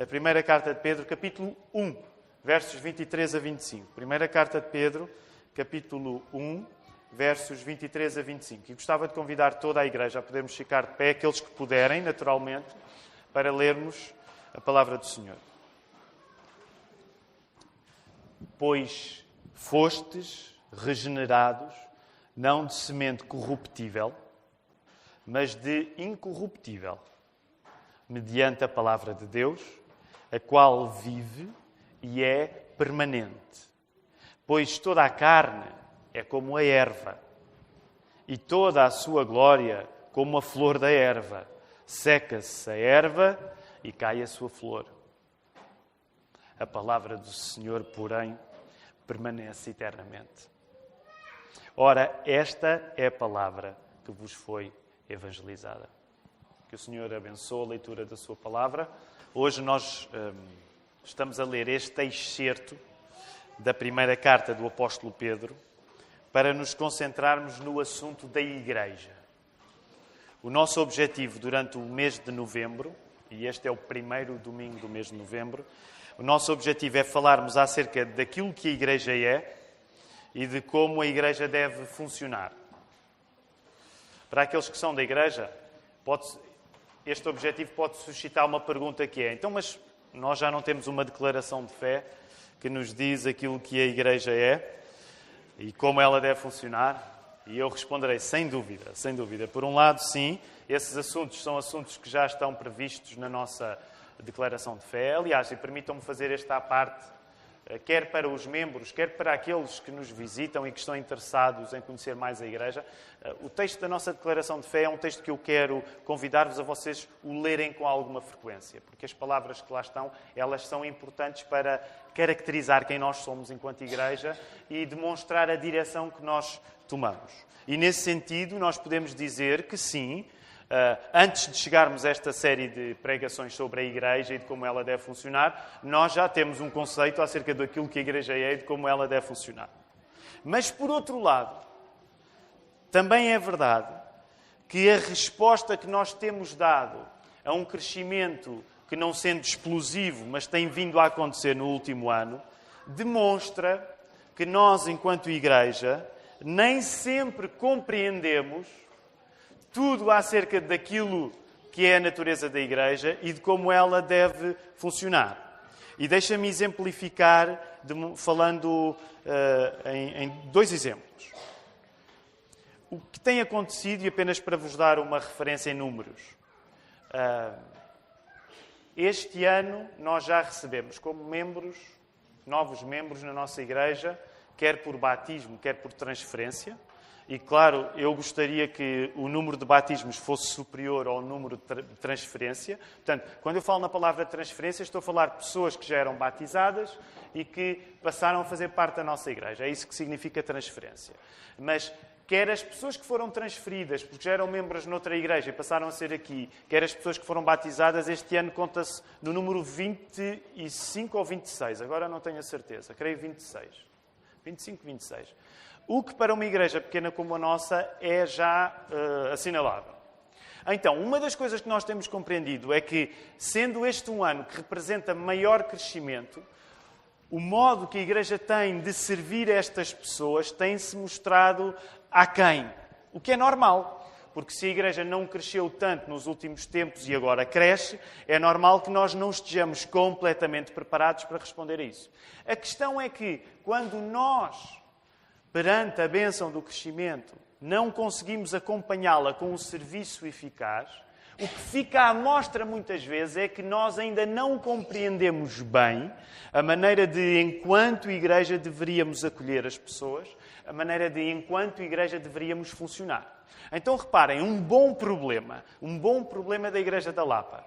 a primeira carta de Pedro, capítulo 1, versos 23 a 25. Primeira carta de Pedro, capítulo 1, versos 23 a 25. E gostava de convidar toda a igreja a podermos ficar de pé, aqueles que puderem, naturalmente, para lermos a palavra do Senhor. Pois fostes regenerados, não de semente corruptível, mas de incorruptível, mediante a palavra de Deus, a qual vive e é permanente. Pois toda a carne é como a erva, e toda a sua glória como a flor da erva. Seca-se a erva e cai a sua flor. A palavra do Senhor, porém, permanece eternamente. Ora, esta é a palavra que vos foi evangelizada. Que o Senhor abençoe a leitura da Sua palavra. Hoje nós hum, estamos a ler este excerto da primeira carta do apóstolo Pedro para nos concentrarmos no assunto da Igreja. O nosso objetivo durante o mês de novembro, e este é o primeiro domingo do mês de novembro, o nosso objetivo é falarmos acerca daquilo que a Igreja é e de como a Igreja deve funcionar. Para aqueles que são da Igreja, pode, este objetivo pode suscitar uma pergunta que é: então, mas nós já não temos uma declaração de fé que nos diz aquilo que a Igreja é e como ela deve funcionar? E eu responderei sem dúvida, sem dúvida. Por um lado, sim, esses assuntos são assuntos que já estão previstos na nossa declaração de fé. Aliás, e permitam-me fazer esta parte, quer para os membros, quer para aqueles que nos visitam e que estão interessados em conhecer mais a Igreja. Eh, o texto da nossa declaração de fé é um texto que eu quero convidar-vos a vocês o lerem com alguma frequência, porque as palavras que lá estão, elas são importantes para caracterizar quem nós somos enquanto Igreja e demonstrar a direção que nós tomamos. E nesse sentido, nós podemos dizer que sim, antes de chegarmos a esta série de pregações sobre a Igreja e de como ela deve funcionar, nós já temos um conceito acerca daquilo que a Igreja é e de como ela deve funcionar. Mas, por outro lado, também é verdade que a resposta que nós temos dado a um crescimento que, não sendo explosivo, mas tem vindo a acontecer no último ano, demonstra que nós, enquanto Igreja, nem sempre compreendemos tudo acerca daquilo que é a natureza da Igreja e de como ela deve funcionar. E deixa-me exemplificar de, falando uh, em, em, dois exemplos. O que tem acontecido, e apenas para vos dar uma referência em números, uh, este ano nós já recebemos como membros, novos membros na nossa Igreja, quer por batismo, quer por transferência, e claro, eu gostaria que o número de batismos fosse superior ao número de transferência. Portanto, quando eu falo na palavra transferência, estou a falar de pessoas que já eram batizadas e que passaram a fazer parte da nossa igreja. É isso que significa transferência. Mas quer as pessoas que foram transferidas, porque já eram membros noutra igreja e passaram a ser aqui, quer as pessoas que foram batizadas, este ano conta-se no número 25 ou 26, agora não tenho a certeza, creio 26. 25, 26 o que para uma igreja pequena como a nossa é já uh, assinalável. Então, uma das coisas que nós temos compreendido é que, sendo este um ano que representa maior crescimento, o modo que a Igreja tem de servir estas pessoas tem-se mostrado aquém. O que é normal, porque se a Igreja não cresceu tanto nos últimos tempos e agora cresce, é normal que nós não estejamos completamente preparados para responder a isso. A questão é que, quando nós perante a bênção do crescimento, não conseguimos acompanhá-la com um serviço eficaz, o que fica à mostra muitas vezes é que nós ainda não compreendemos bem a maneira de, enquanto igreja, deveríamos acolher as pessoas, a maneira de, enquanto igreja, deveríamos funcionar. Então reparem, um bom problema, um bom problema da Igreja da Lapa,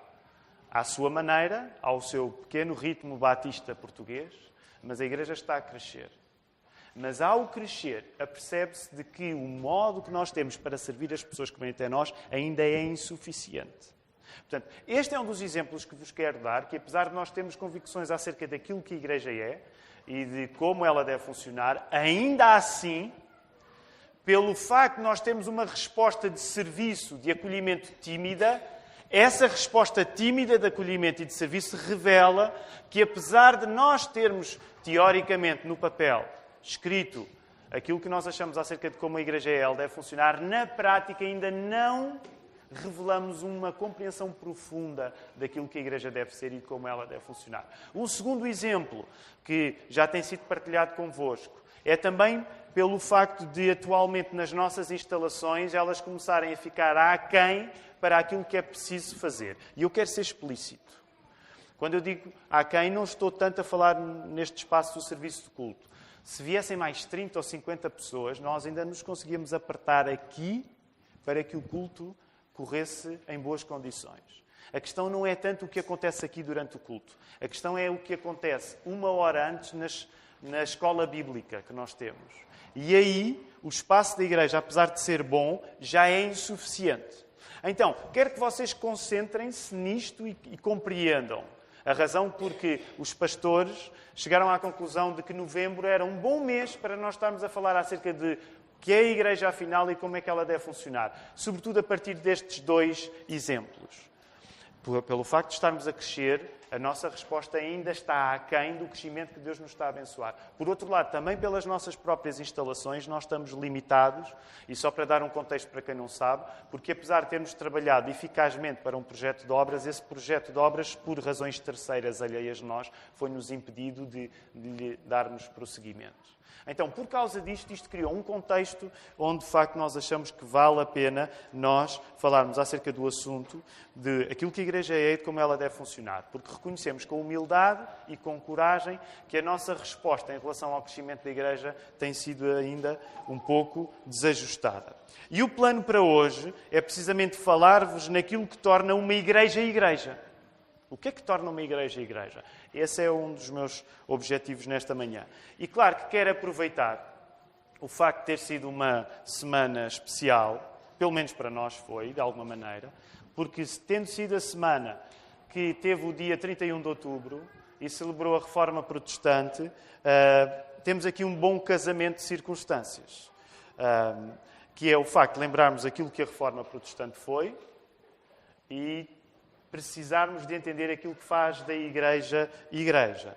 à sua maneira, ao seu pequeno ritmo batista português, mas a igreja está a crescer. Mas ao crescer, apercebe-se de que o modo que nós temos para servir as pessoas que vêm até nós ainda é insuficiente. Portanto, este é um dos exemplos que vos quero dar, que apesar de nós termos convicções acerca daquilo que a Igreja é e de como ela deve funcionar, ainda assim, pelo facto de nós termos uma resposta de serviço, de acolhimento tímida, Essa resposta tímida de acolhimento e de serviço revela que, apesar de nós termos, teoricamente, no papel, escrito aquilo que nós achamos acerca de como a Igreja EL deve funcionar, na prática ainda não revelamos uma compreensão profunda daquilo que a Igreja deve ser e de como ela deve funcionar. Um segundo exemplo, que já tem sido partilhado convosco, é também pelo facto de, atualmente, nas nossas instalações, elas começarem a ficar aquém para aquilo que é preciso fazer. E eu quero ser explícito. Quando eu digo aquém, não estou tanto a falar neste espaço do serviço de culto. Se viessem mais 30 ou 50 pessoas, nós ainda nos conseguíamos apertar aqui para que o culto corresse em boas condições. A questão não é tanto o que acontece aqui durante o culto. A questão é o que acontece uma hora antes nas, na escola bíblica que nós temos. E aí, o espaço da igreja, apesar de ser bom, já é insuficiente. Então, quero que vocês concentrem-se nisto e, e compreendam a razão porque os pastores chegaram à conclusão de que novembro era um bom mês para nós estarmos a falar acerca de que é a igreja afinal e como é que ela deve funcionar. Sobretudo a partir destes dois exemplos. Pelo facto de estarmos a crescer, a nossa resposta ainda está aquém do crescimento que Deus nos está a abençoar. Por outro lado, também pelas nossas próprias instalações, nós estamos limitados, e só para dar um contexto para quem não sabe, porque apesar de termos trabalhado eficazmente para um projeto de obras, esse projeto de obras, por razões terceiras alheias a nós, foi-nos impedido de, de lhe darmos prosseguimento. Então, por causa disto, isto criou um contexto onde, de facto, nós achamos que vale a pena nós falarmos acerca do assunto, de aquilo que a Igreja é e de como ela deve funcionar. Porque reconhecemos com humildade e com coragem que a nossa resposta em relação ao crescimento da Igreja tem sido ainda um pouco desajustada. E o plano para hoje é precisamente falar-vos naquilo que torna uma Igreja Igreja. O que é que torna uma igreja igreja? Esse é um dos meus objetivos nesta manhã. E claro que quero aproveitar o facto de ter sido uma semana especial, pelo menos para nós foi, de alguma maneira, porque tendo sido a semana que teve o dia 31 de outubro e celebrou a reforma protestante, uh, temos aqui um bom casamento de circunstâncias. Uh, que é o facto de lembrarmos aquilo que a reforma protestante foi e precisarmos de entender aquilo que faz da Igreja Igreja.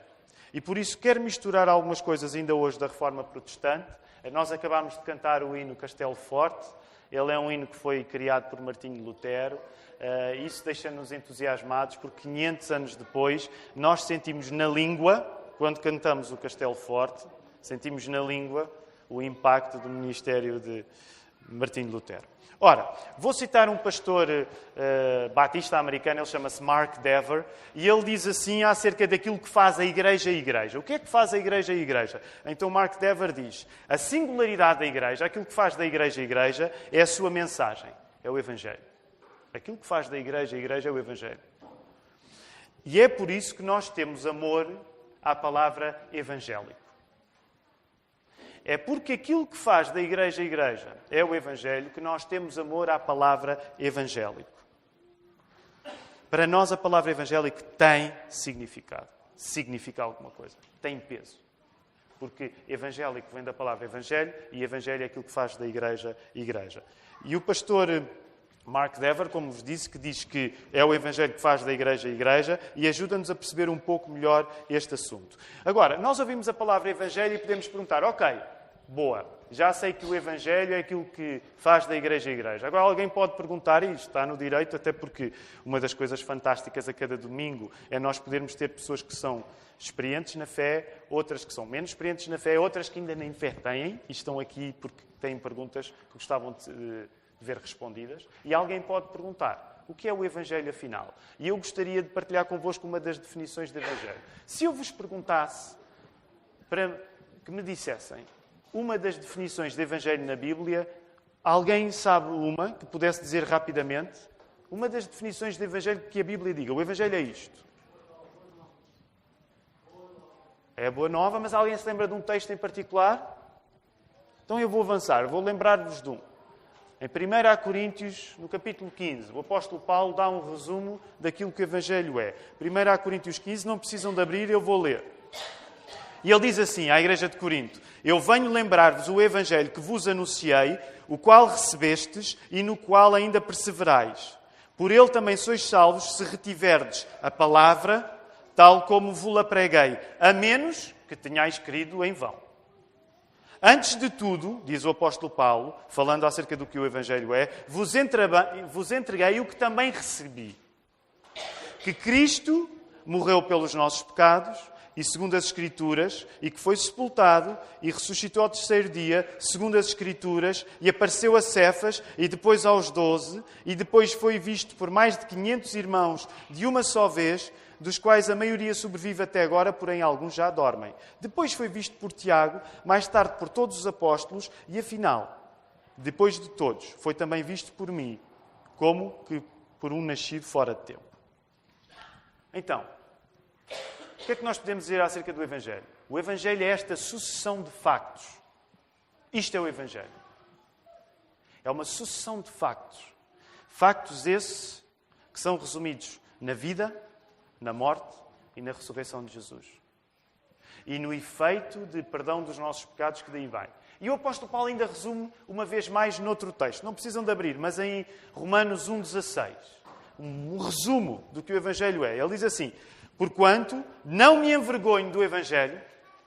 E por isso quero misturar algumas coisas ainda hoje da Reforma Protestante. Nós acabámos de cantar o hino Castelo Forte. Ele é um hino que foi criado por Martinho Lutero. Uh, isso deixa-nos entusiasmados, porque 500 anos depois nós sentimos na língua, quando cantamos o Castelo Forte, sentimos na língua o impacto do ministério de Martinho Lutero. Ora, vou citar um pastor uh, batista americano, ele chama-se Mark Dever, e ele diz assim acerca daquilo que faz a igreja a igreja. O que é que faz a igreja a igreja? Então Mark Dever diz: a singularidade da igreja, aquilo que faz da igreja a igreja, é a sua mensagem, é o Evangelho. Aquilo que faz da igreja a igreja é o Evangelho. E é por isso que nós temos amor à palavra evangélico. É porque aquilo que faz da igreja igreja é o Evangelho que nós temos amor à palavra evangélico. Para nós, a palavra evangélico tem significado. Significa alguma coisa. Tem peso. Porque evangélico vem da palavra evangelho e evangelho é aquilo que faz da igreja igreja. E o pastor Mark Dever, como vos disse, que diz que é o Evangelho que faz da Igreja a Igreja e ajuda-nos a perceber um pouco melhor este assunto. Agora, nós ouvimos a palavra Evangelho e podemos perguntar, ok, boa. Já sei que o Evangelho é aquilo que faz da igreja a igreja. Agora alguém pode perguntar, e está no direito, até porque uma das coisas fantásticas a cada domingo é nós podermos ter pessoas que são experientes na fé, outras que são menos experientes na fé, outras que ainda nem fé têm e estão aqui porque têm perguntas que gostavam de ver respondidas. E alguém pode perguntar: o que é o Evangelho afinal? E eu gostaria de partilhar convosco uma das definições de Evangelho. Se eu vos perguntasse para que me dissessem uma das definições de Evangelho na Bíblia, alguém sabe uma que pudesse dizer rapidamente? Uma das definições de Evangelho que a Bíblia diga. O Evangelho é isto. É a boa nova, mas alguém se lembra de um texto em particular? Então eu vou avançar, vou lembrar-vos de um. Em 1 Coríntios, no capítulo 15, o apóstolo Paulo dá um resumo daquilo que o Evangelho é. 1 Coríntios 15, não precisam de abrir, eu vou ler. E ele diz assim à igreja de Corinto: Eu venho lembrar-vos o evangelho que vos anunciei, o qual recebestes e no qual ainda perseverais, Por ele também sois salvos se retiverdes a palavra tal como vos-la preguei, a menos que tenhais querido em vão. Antes de tudo, diz o apóstolo Paulo, falando acerca do que o Evangelho é, vos entreguei o que também recebi. Que Cristo morreu pelos nossos pecados, e segundo as Escrituras, e que foi sepultado e ressuscitou ao terceiro dia, segundo as Escrituras, e apareceu a Cefas, e depois aos doze, e depois foi visto por mais de quinhentos irmãos de uma só vez, dos quais a maioria sobrevive até agora, porém alguns já dormem. Depois foi visto por Tiago, mais tarde por todos os apóstolos, e afinal, depois de todos, foi também visto por mim, como que por um nascido fora de tempo. Então, que é que nós podemos dizer acerca do Evangelho? O Evangelho é esta sucessão de factos. Isto é o Evangelho. É uma sucessão de factos. Factos esses que são resumidos na vida, na morte e na ressurreição de Jesus. E no efeito de perdão dos nossos pecados que daí vai. E o apóstolo Paulo ainda resume uma vez mais noutro texto. Não precisam de abrir, mas em Romanos 1,16. Um resumo do que o Evangelho é. Ele diz assim: Porquanto não me envergonho do Evangelho,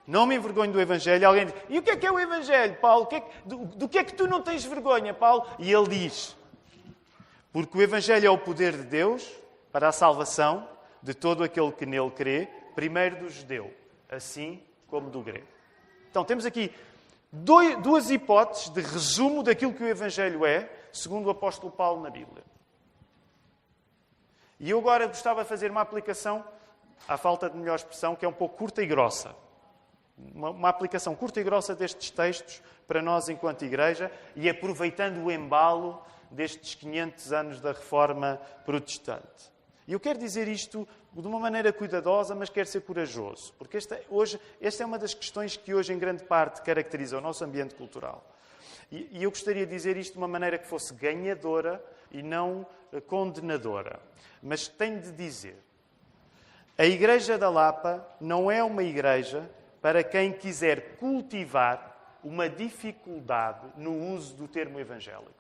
não me envergonho do Evangelho. Alguém diz: E o que é que é o Evangelho, Paulo? Que é que, do, do que é que tu não tens vergonha, Paulo? E ele diz: Porque o Evangelho é o poder de Deus para a salvação de todo aquele que nele crê, primeiro do judeu, assim como do grego. Então temos aqui duas hipóteses de resumo daquilo que o Evangelho é, segundo o apóstolo Paulo na Bíblia. E eu agora gostava de fazer uma aplicação, à falta de melhor expressão, que é um pouco curta e grossa. Uma, uma aplicação curta e grossa destes textos para nós enquanto igreja e aproveitando o embalo destes 500 anos da reforma protestante. E eu quero dizer isto de uma maneira cuidadosa, mas quero ser corajoso, porque esta, hoje, esta é uma das questões que hoje, em grande parte, caracteriza o nosso ambiente cultural. E, e eu gostaria de dizer isto de uma maneira que fosse ganhadora e não condenadora. Mas tenho de dizer: a Igreja da Lapa não é uma igreja para quem quiser cultivar uma dificuldade no uso do termo evangélico.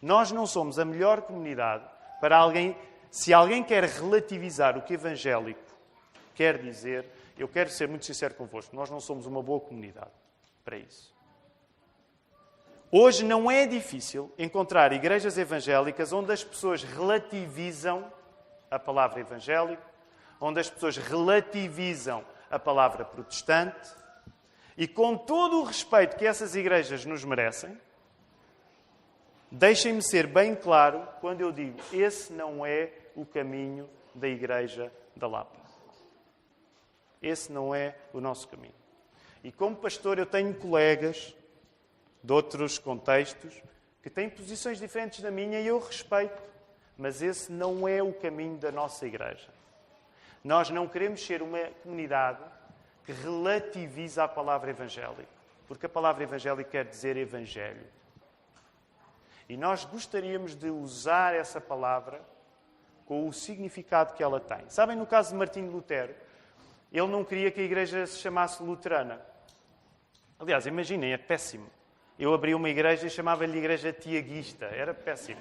Nós não somos a melhor comunidade para alguém, se alguém quer relativizar o que evangélico quer dizer, eu quero ser muito sincero convosco, nós não somos uma boa comunidade para isso. Hoje não é difícil encontrar igrejas evangélicas onde as pessoas relativizam a palavra evangélico, onde as pessoas relativizam a palavra protestante, e com todo o respeito que essas igrejas nos merecem, Deixem-me ser bem claro quando eu digo: esse não é o caminho da Igreja da Lapa. Esse não é o nosso caminho. E como pastor, eu tenho colegas de outros contextos que têm posições diferentes da minha e eu respeito. Mas esse não é o caminho da nossa igreja. Nós não queremos ser uma comunidade que relativiza a palavra evangélico, porque a palavra evangélico quer dizer evangelho. E nós gostaríamos de usar essa palavra com o significado que ela tem. Sabem, no caso de Martinho Lutero, ele não queria que a igreja se chamasse luterana. Aliás, imaginem, é péssimo. Eu abri uma igreja e chamava-lhe igreja tiaguista. Era péssimo.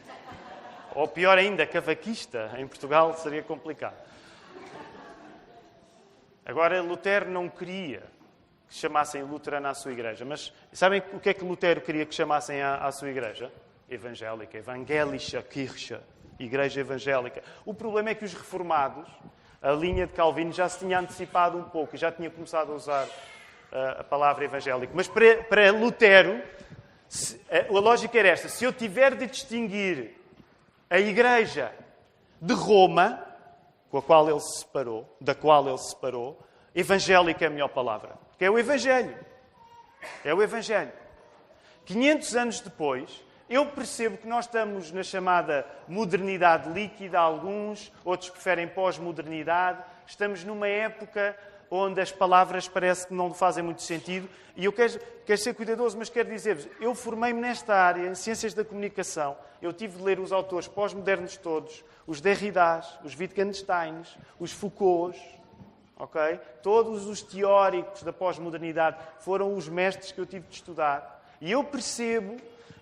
Ou pior ainda, cavaquista. Em Portugal seria complicado. Agora, Lutero não queria que chamassem luterana à sua igreja. Mas sabem o que é que Lutero queria que chamassem à, à sua igreja? evangélica, evangelische Kirche, igreja evangélica. O problema é que os reformados, a linha de Calvino já se tinha antecipado um pouco, já tinha começado a usar uh, a palavra evangélico. Mas para, para Lutero, se, a, a lógica era esta: se eu tiver de distinguir a igreja de Roma, com a qual ele se separou, da qual ele se separou, evangélica é a melhor palavra. Porque é o Evangelho. É o Evangelho. 500 anos depois, eu percebo que nós estamos na chamada modernidade líquida, alguns, outros preferem pós-modernidade. Estamos numa época onde as palavras parece que não fazem muito sentido. E eu quero, quero ser cuidadoso, mas quero dizer-vos, eu formei-me nesta área, em Ciências da Comunicação. Eu tive de ler os autores pós-modernos todos, os Derridas, os Wittgensteins, os Foucaults, ok? Todos os teóricos da pós-modernidade foram os mestres que eu tive de estudar. E eu percebo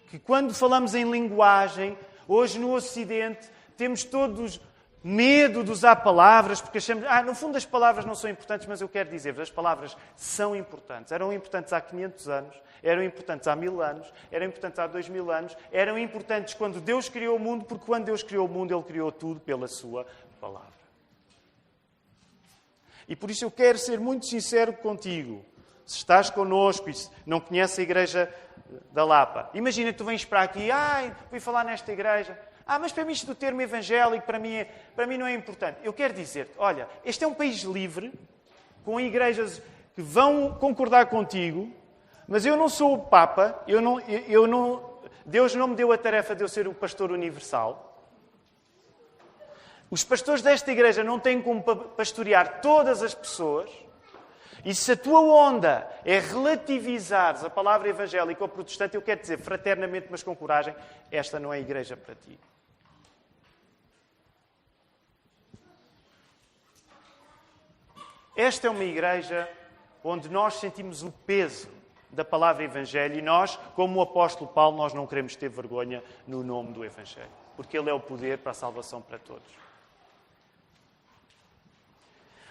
que quando falamos em linguagem, Hoje no Ocidente temos todos medo de usar palavras, porque achamos, ah, no fundo as palavras não são importantes, mas eu quero dizer-vos, as palavras são importantes. Eram importantes há 500 anos, eram importantes há mil anos, eram importantes há dois mil anos, eram importantes quando Deus criou o mundo, porque quando Deus criou o mundo, Ele criou tudo pela Sua palavra. E por isso eu quero ser muito sincero contigo. Se estás connosco e não conheces a igreja da Lapa, imagina tu vens para aqui, ai, fui falar nesta igreja. Ah, mas para mim isto do termo evangélico, para mim, é, para mim não é importante. Eu quero dizer-te, olha, este é um país livre, com igrejas que vão concordar contigo, mas eu não sou o Papa, eu não, eu não, Deus não me deu a tarefa de eu ser o pastor universal. Os pastores desta igreja não têm como pastorear todas as pessoas. E se a tua onda é relativizares a palavra evangélica ou protestante, eu quero dizer fraternamente, mas com coragem, esta não é igreja para ti. Esta é uma igreja onde nós sentimos o peso da palavra Evangelho e nós, como o apóstolo Paulo, nós não queremos ter vergonha no nome do Evangelho, porque ele é o poder para a salvação para todos.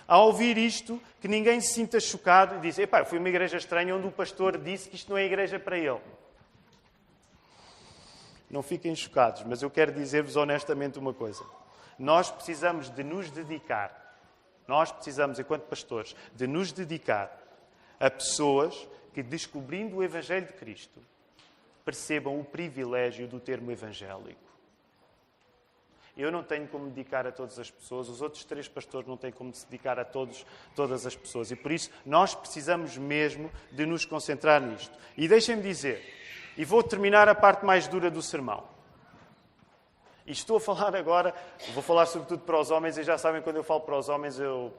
Ao ouvir isto, que ninguém se sinta chocado e diz: Epá, fui uma igreja estranha onde o pastor disse que isto não é igreja para ele. Não fiquem chocados, mas eu quero dizer-vos honestamente uma coisa. Nós precisamos de nos dedicar nós precisamos, enquanto pastores, de nos dedicar a pessoas que, descobrindo o Evangelho de Cristo, percebam o privilégio do termo evangélico. Eu não tenho como dedicar a todas as pessoas, os outros três pastores não têm como se dedicar a todos, todas as pessoas. E por isso nós precisamos mesmo de nos concentrar nisto. E deixem-me dizer, e vou terminar a parte mais dura do sermão. E estou a falar agora, vou falar sobretudo para os homens, e já sabem, quando eu falo para os homens, eu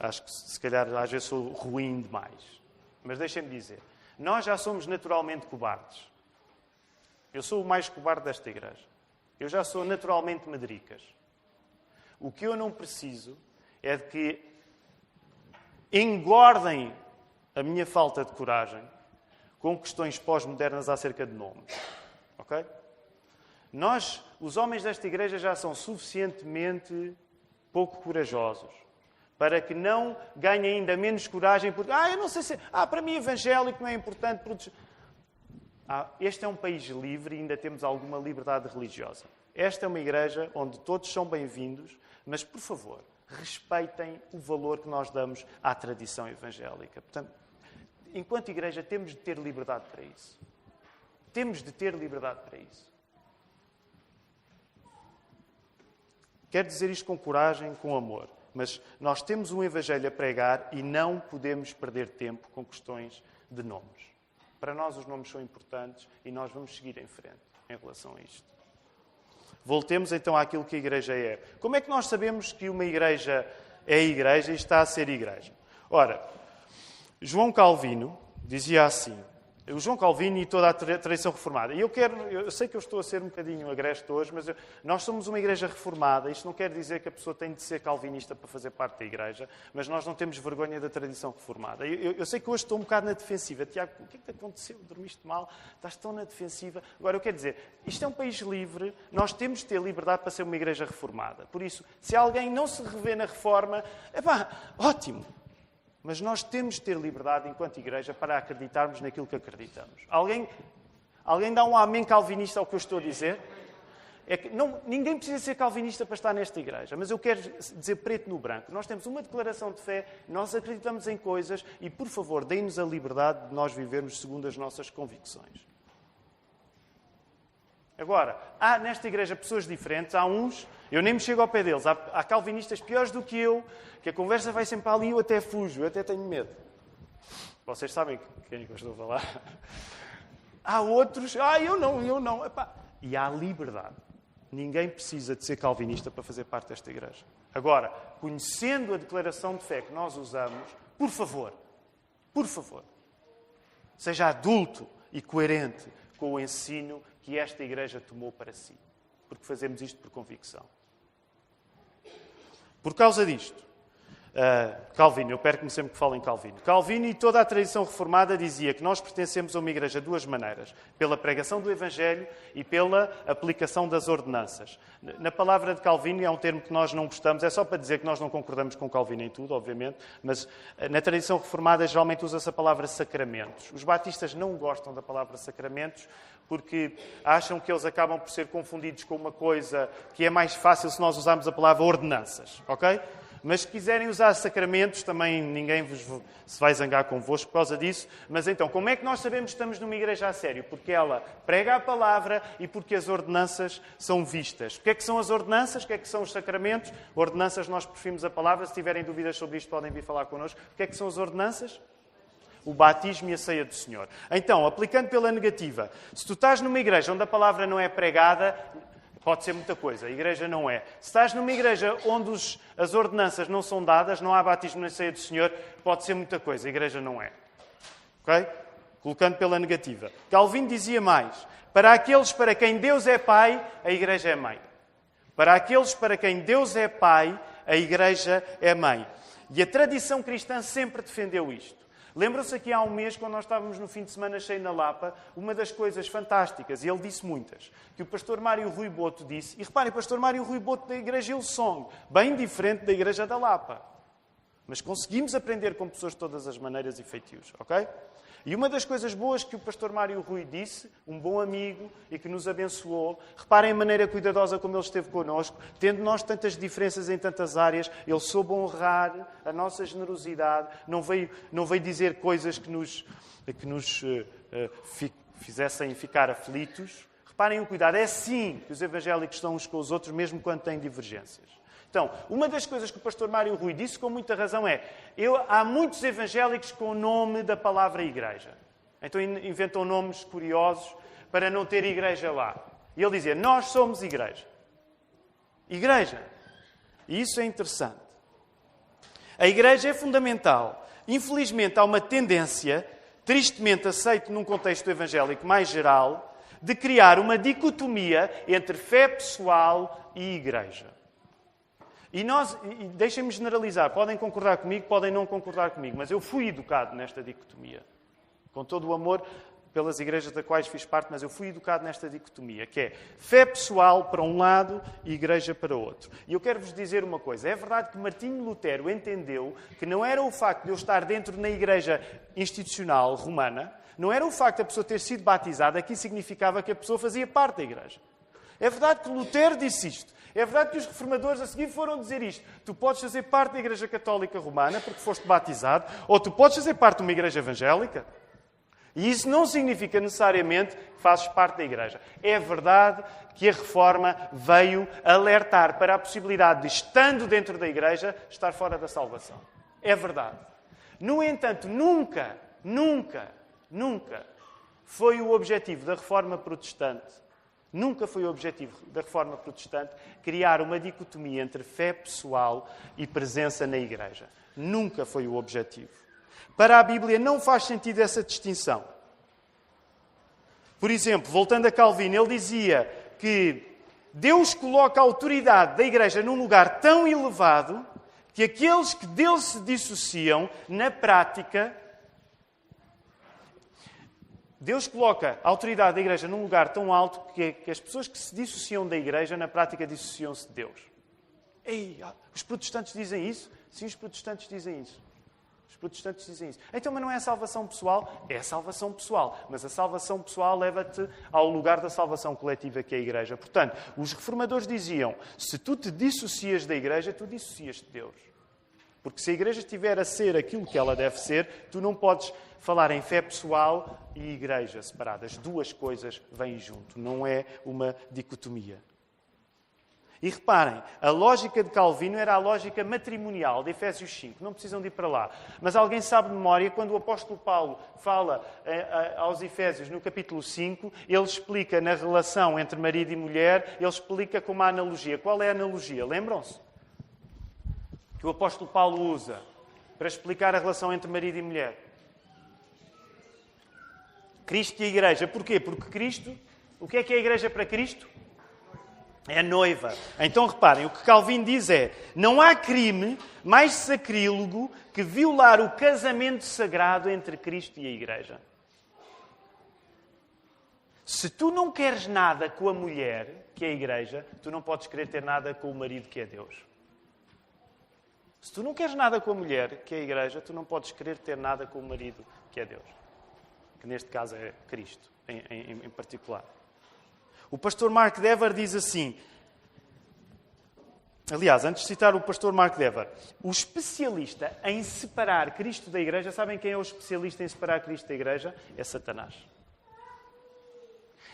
acho que se calhar às vezes sou ruim demais. Mas deixem-me dizer, nós já somos naturalmente cobardes. Eu sou o mais cobarde desta igreja. Eu já sou naturalmente medricas. O que eu não preciso é de que engordem a minha falta de coragem com questões pós-modernas acerca de nomes. Ok? Nós, os homens desta igreja, já são suficientemente pouco corajosos para que não ganhem ainda menos coragem porque, ah, eu não sei se, ah, para mim evangélico não é importante. Porque... Ah, este é um país livre e ainda temos alguma liberdade religiosa. Esta é uma igreja onde todos são bem-vindos, mas, por favor, respeitem o valor que nós damos à tradição evangélica. Portanto, enquanto igreja, temos de ter liberdade para isso. Temos de ter liberdade para isso. Quero dizer isto com coragem, com amor. Mas nós temos um Evangelho a pregar e não podemos perder tempo com questões de nomes. Para nós, os nomes são importantes e nós vamos seguir em frente em relação a isto. Voltemos então àquilo que a igreja é. Como é que nós sabemos que uma igreja é igreja e está a ser igreja? Ora, João Calvino dizia assim: o João Calvino e toda a tradição reformada. E eu quero, eu sei que eu estou a ser um bocadinho agreste hoje, mas eu, nós somos uma igreja reformada. Isto não quer dizer que a pessoa tem de ser calvinista para fazer parte da igreja, mas nós não temos vergonha da tradição reformada. Eu, eu, eu sei que hoje estou um bocado na defensiva. Tiago, o que é que te aconteceu? Dormiste mal? Estás tão na defensiva? Agora, eu quero dizer, isto é um país livre, nós temos de ter liberdade para ser uma igreja reformada. Por isso, se alguém não se revê na reforma, é pá, ótimo. Mas nós temos de ter liberdade, enquanto igreja, para acreditarmos naquilo que acreditamos. Alguém, alguém dá um amém calvinista ao que eu estou a dizer? É que não, ninguém precisa ser calvinista para estar nesta igreja, mas eu quero dizer preto no branco. Nós temos uma declaração de fé, nós acreditamos em coisas e, por favor, deem-nos a liberdade de nós vivermos segundo as nossas convicções. Agora, há nesta igreja pessoas diferentes, há uns, eu nem me chego ao pé deles, há, há calvinistas piores do que eu, que a conversa vai sempre ali e eu até fujo, eu até tenho medo. Vocês sabem quem é que eu estou a falar? Há outros, ah, eu não, eu não. Epá. E há liberdade. Ninguém precisa de ser calvinista para fazer parte desta igreja. Agora, conhecendo a declaração de fé que nós usamos, por favor, por favor, seja adulto e coerente com o ensino que esta igreja tomou para si. Porque fazemos isto por convicção. Por causa disto, Uh, Calvino, eu perco-me sempre que falo em Calvino. Calvino e toda a tradição reformada dizia que nós pertencemos a uma igreja de duas maneiras: pela pregação do Evangelho e pela aplicação das ordenanças. Na palavra de Calvino, é um termo que nós não gostamos, é só para dizer que nós não concordamos com Calvino em tudo, obviamente, mas uh, na tradição reformada geralmente usa-se a palavra sacramentos. Os batistas não gostam da palavra sacramentos porque acham que eles acabam por ser confundidos com uma coisa que é mais fácil se nós usarmos a palavra ordenanças, ok? Mas se quiserem usar sacramentos, também ninguém vos se vai zangar convosco por causa disso. Mas então, como é que nós sabemos que estamos numa igreja a sério? Porque ela prega a palavra e porque as ordenanças são vistas. O que é que são as ordenanças? O que é que são os sacramentos? Ordenanças, nós preferimos a palavra. Se tiverem dúvidas sobre isto, podem vir falar connosco. O que é que são as ordenanças? o batismo e a ceia do Senhor. Então, aplicando pela negativa, se tu estás numa igreja onde a palavra não é pregada, Pode ser muita coisa, a igreja não é. Se estás numa igreja onde os, as ordenanças não são dadas, não há batismo na ceia do Senhor, pode ser muita coisa, a igreja não é. Ok? Colocando pela negativa. Calvin dizia mais: para aqueles para quem Deus é Pai, a igreja é mãe. Para aqueles para quem Deus é Pai, a igreja é mãe. E a tradição cristã sempre defendeu isto. Lembram-se aqui há um mês, quando nós estávamos no fim de semana cheio na Lapa, uma das coisas fantásticas, e ele disse muitas, que o pastor Mário Rui Boto disse, e reparem, o pastor Mário Rui Boto da Igreja Ilsong, bem diferente da Igreja da Lapa. Mas conseguimos aprender com pessoas de todas as maneiras e feitios, ok? E uma das coisas boas que o pastor Mário Rui disse, um bom amigo e que nos abençoou, reparem a maneira cuidadosa como ele esteve connosco, tendo nós tantas diferenças em tantas áreas, ele soube honrar a nossa generosidade, não veio, não veio dizer coisas que nos, que nos uh, fi, fizessem ficar aflitos. Reparem o cuidado, é assim que os evangélicos estão uns com os outros, mesmo quando têm divergências. Então, uma das coisas que o pastor Mário Rui disse com muita razão é: eu, há muitos evangélicos com o nome da palavra igreja. Então inventam nomes curiosos para não ter igreja lá. E ele dizia: Nós somos igreja. Igreja. E isso é interessante. A igreja é fundamental. Infelizmente, há uma tendência, tristemente aceito num contexto evangélico mais geral, de criar uma dicotomia entre fé pessoal e igreja. E nós, e deixem-me generalizar, podem concordar comigo, podem não concordar comigo, mas eu fui educado nesta dicotomia. Com todo o amor pelas igrejas da quais fiz parte, mas eu fui educado nesta dicotomia, que é fé pessoal para um lado e igreja para outro. E eu quero vos dizer uma coisa: é verdade que Martinho Lutero entendeu que não era o facto de eu estar dentro na igreja institucional romana, não era o facto da pessoa ter sido batizada que significava que a pessoa fazia parte da igreja. É verdade que Lutero disse isto. É verdade que os reformadores a seguir foram dizer isto. Tu podes fazer parte da Igreja Católica Romana porque foste batizado, ou tu podes fazer parte de uma igreja evangélica. E isso não significa necessariamente que fazes parte da igreja. É verdade que a reforma veio alertar para a possibilidade de, estando dentro da igreja, estar fora da salvação. É verdade. No entanto, nunca, nunca, nunca foi o objetivo da reforma protestante Nunca foi o objetivo da reforma protestante criar uma dicotomia entre fé pessoal e presença na igreja. Nunca foi o objetivo. Para a Bíblia não faz sentido essa distinção. Por exemplo, voltando a Calvino, ele dizia que Deus coloca a autoridade da igreja num lugar tão elevado que aqueles que dele se dissociam, na prática, Deus coloca a autoridade da igreja num lugar tão alto que, que as pessoas que se dissociam da igreja, na prática, dissociam-se de Deus. Ei, os protestantes dizem isso? Sim, os protestantes dizem isso. Os protestantes dizem isso. Então, mas não é a salvação pessoal? É a salvação pessoal. Mas a salvação pessoal leva-te ao lugar da salvação coletiva que é a igreja. Portanto, os reformadores diziam: se tu te dissocias da igreja, tu dissocias de Deus. Porque se a igreja estiver a ser aquilo que ela deve ser, tu não podes falar em fé pessoal e igreja separadas. Duas coisas vêm junto, não é uma dicotomia. E reparem, a lógica de Calvino era a lógica matrimonial de Efésios 5. Não precisam de ir para lá. Mas alguém sabe de memória, quando o apóstolo Paulo fala eh, eh, aos Efésios no capítulo 5, ele explica na relação entre marido e mulher, ele explica com uma analogia. Qual é a analogia? Lembram-se? Que o apóstolo Paulo usa para explicar a relação entre marido e mulher. Cristo e a Igreja. Porquê? Porque Cristo, o que é que é a Igreja para Cristo? É noiva. Então reparem, o que Calvin diz é: não há crime mais sacrílego que violar o casamento sagrado entre Cristo e a Igreja. Se tu não queres nada com a mulher, que é a Igreja, tu não podes querer ter nada com o marido, que é Deus. Se tu não queres nada com a mulher, que é a Igreja, tu não podes querer ter nada com o marido, que é Deus. Que neste caso é Cristo, em, em, em particular. O pastor Mark Dever diz assim. Aliás, antes de citar o pastor Mark Dever, o especialista em separar Cristo da Igreja, sabem quem é o especialista em separar Cristo da Igreja? É Satanás.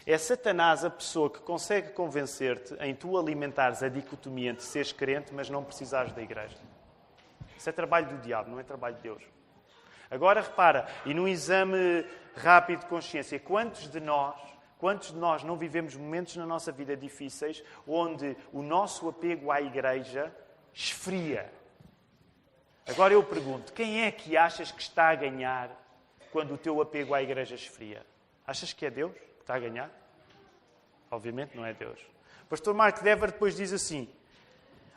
É Satanás a pessoa que consegue convencer-te em tu alimentares a dicotomia entre seres crente, mas não precisares da Igreja. Isso é trabalho do diabo, não é trabalho de Deus. Agora repara, e num exame rápido de consciência, quantos de nós Quantos de nós não vivemos momentos na nossa vida difíceis onde o nosso apego à igreja esfria? Agora eu pergunto: quem é que achas que está a ganhar quando o teu apego à igreja esfria? Achas que é Deus que está a ganhar? Obviamente não é Deus. Pastor Mark Dever depois diz assim: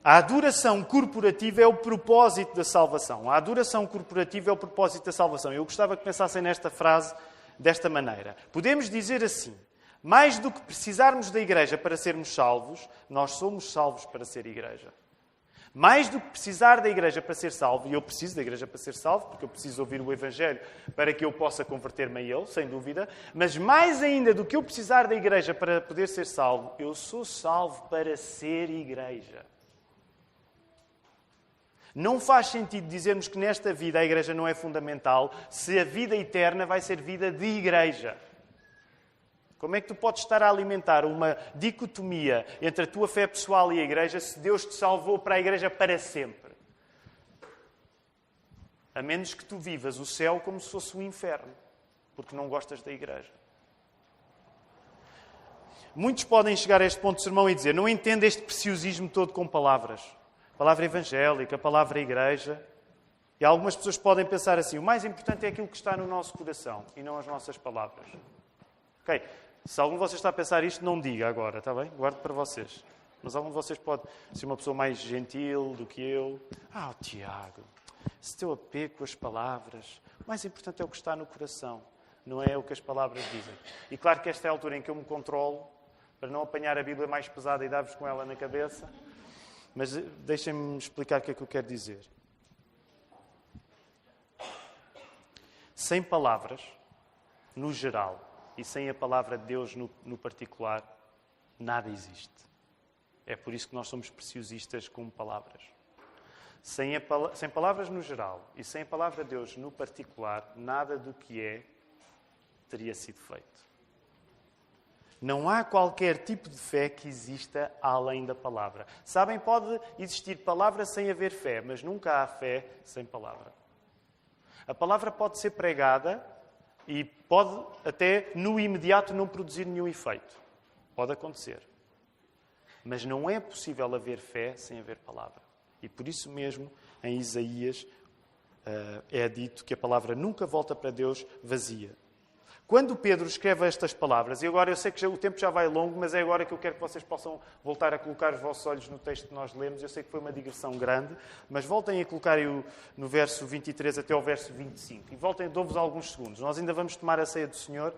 a adoração corporativa é o propósito da salvação. A adoração corporativa é o propósito da salvação. Eu gostava que pensassem nesta frase desta maneira. Podemos dizer assim: mais do que precisarmos da igreja para sermos salvos, nós somos salvos para ser igreja. Mais do que precisar da igreja para ser salvo, e eu preciso da igreja para ser salvo, porque eu preciso ouvir o Evangelho para que eu possa converter-me a ele, sem dúvida, mas mais ainda do que eu precisar da igreja para poder ser salvo, eu sou salvo para ser igreja. Não faz sentido dizermos que nesta vida a igreja não é fundamental se a vida eterna vai ser vida de igreja. Como é que tu podes estar a alimentar uma dicotomia entre a tua fé pessoal e a igreja se Deus te salvou para a igreja para sempre? A menos que tu vivas o céu como se fosse o inferno, porque não gostas da igreja. Muitos podem chegar a este ponto de sermão e dizer: Não entendo este preciosismo todo com palavras. Palavra evangélica, palavra igreja. E algumas pessoas podem pensar assim: o mais importante é aquilo que está no nosso coração e não as nossas palavras. Ok? Se algum de vocês está a pensar isto, não diga agora, está bem? Guardo para vocês. Mas algum de vocês pode ser uma pessoa mais gentil do que eu. Ah, oh, Tiago, se teu apego as palavras, o mais importante é o que está no coração, não é o que as palavras dizem. E claro que esta é a altura em que eu me controlo para não apanhar a Bíblia mais pesada e dar-vos com ela na cabeça. Mas eh, deixem-me explicar o que é que eu quero dizer. Sem palavras, no geral, e sem a palavra de Deus no, no particular, nada existe. É por isso que nós somos preciosistas com palavras. Sem, a, sem palavras no geral e sem a palavra de Deus no particular, nada do que é teria sido feito. Não há qualquer tipo de fé que exista além da palavra. Sabem, pode existir palavra sem haver fé, mas nunca há fé sem palavra. A palavra pode ser pregada e pode até no imediato não produzir nenhum efeito. Pode acontecer. Mas não é possível haver fé sem haver palavra. E por isso mesmo, em Isaías, uh, é dito que a palavra nunca volta para Deus vazia. Quando Pedro escreve estas palavras, e agora eu sei que já, o tempo já vai longo, mas é agora que eu quero que vocês possam voltar a colocar os vossos olhos no texto que nós lemos. Eu sei que foi uma digressão grande, mas voltem a colocar o, no verso 23 até o verso 25. E voltem, dou-vos alguns segundos. Nós ainda vamos tomar a ceia do Senhor.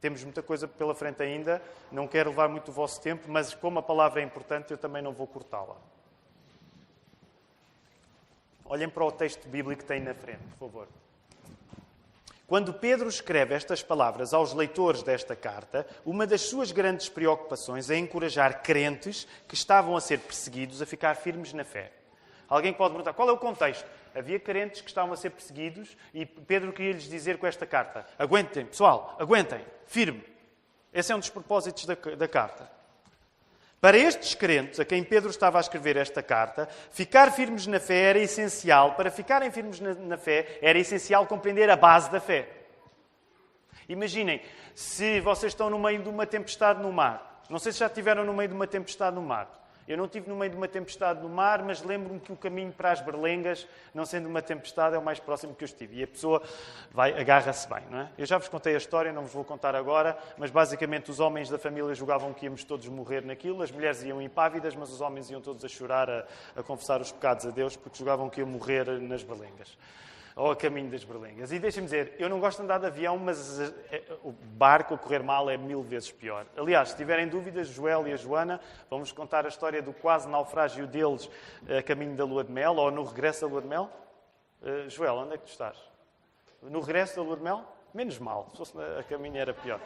Temos muita coisa pela frente ainda. Não quero levar muito o vosso tempo, mas como a palavra é importante, eu também não vou cortá-la. Olhem para o texto bíblico que tem na frente, por favor. Quando Pedro escreve estas palavras aos leitores desta carta, uma das suas grandes preocupações é encorajar crentes que estavam a ser perseguidos a ficar firmes na fé. Alguém pode perguntar qual é o contexto? Havia crentes que estavam a ser perseguidos e Pedro queria lhes dizer com esta carta: aguentem, pessoal, aguentem, firme. Esse é um dos propósitos da, da carta. Para estes crentes, a quem Pedro estava a escrever esta carta, ficar firmes na fé era essencial. Para ficarem firmes na, na, fé, era essencial compreender a base da fé. Imaginem, se vocês estão no meio de uma tempestade no mar. Não sei se já estiveram no meio de uma tempestade no mar. Eu não estive no meio de uma tempestade no mar, mas lembro-me que o caminho para as berlengas, não sendo uma tempestade, é o mais próximo que eu estive. E a pessoa vai, agarra-se bem, não é? Eu já vos contei a história, não vos vou contar agora, mas basicamente os homens da família julgavam que íamos todos morrer naquilo, as mulheres iam impávidas, mas os homens iam todos a chorar, a, a confessar os pecados a Deus, porque julgavam que iam morrer nas berlengas ou a caminho das berlengas. E deixem-me dizer, eu não gosto de andar de avião, mas eh, eh, o barco a correr mal é mil vezes pior. Aliás, se tiverem dúvidas, Joel e a Joana, vamos contar a história do quase naufrágio deles eh, a caminho da lua de mel, ou no regresso da lua de mel. Uh, Joel, onde é que tu estás? No regresso da lua de mel? Menos mal, se fosse a caminho era pior.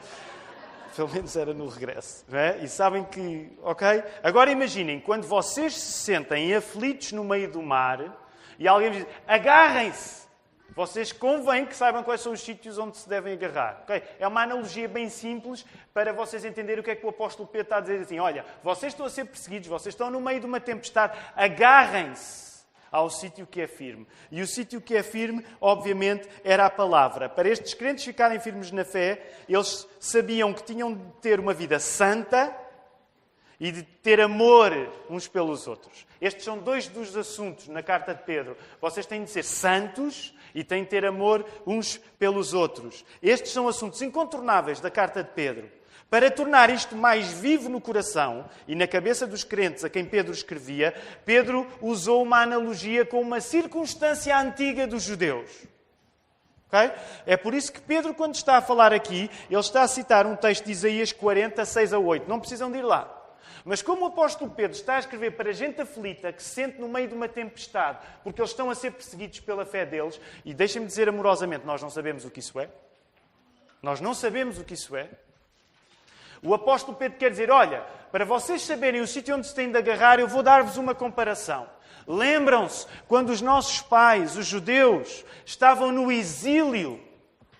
Pelo menos era no regresso. É? E sabem que, ok? Agora imaginem, quando vocês se sentem aflitos no meio do mar e alguém diz: agarrem-se vocês convém que saibam quais são os sítios onde se devem agarrar. Okay? É uma analogia bem simples para vocês entenderem o que é que o apóstolo Pedro está a dizer assim. Olha, vocês estão a ser perseguidos, vocês estão no meio de uma tempestade, agarrem-se ao sítio que é firme. E o sítio que é firme, obviamente, era a palavra. Para estes crentes ficarem firmes na fé, eles sabiam que tinham de ter uma vida santa e de ter amor uns pelos outros. Estes são dois dos assuntos na carta de Pedro. Vocês têm de ser santos e têm de ter amor uns pelos outros. Estes são assuntos incontornáveis da carta de Pedro. Para tornar isto mais vivo no coração e na cabeça dos crentes a quem Pedro escrevia, Pedro usou uma analogia com uma circunstância antiga dos judeus. Okay? É por isso que Pedro, quando está a falar aqui, ele está a citar um texto de Isaías 40, 6 a 8. Não precisam de ir lá. Mas como o apóstolo Pedro está a escrever para gente aflita que se sente no meio de uma tempestade, porque eles estão a ser perseguidos pela fé deles, e deixem-me dizer amorosamente, nós não sabemos o que isso é. Nós não sabemos o que isso é. O apóstolo Pedro quer dizer: olha, para vocês saberem o sítio onde se têm de agarrar, eu vou dar-vos uma comparação. Lembram-se quando os nossos pais, os judeus, estavam no exílio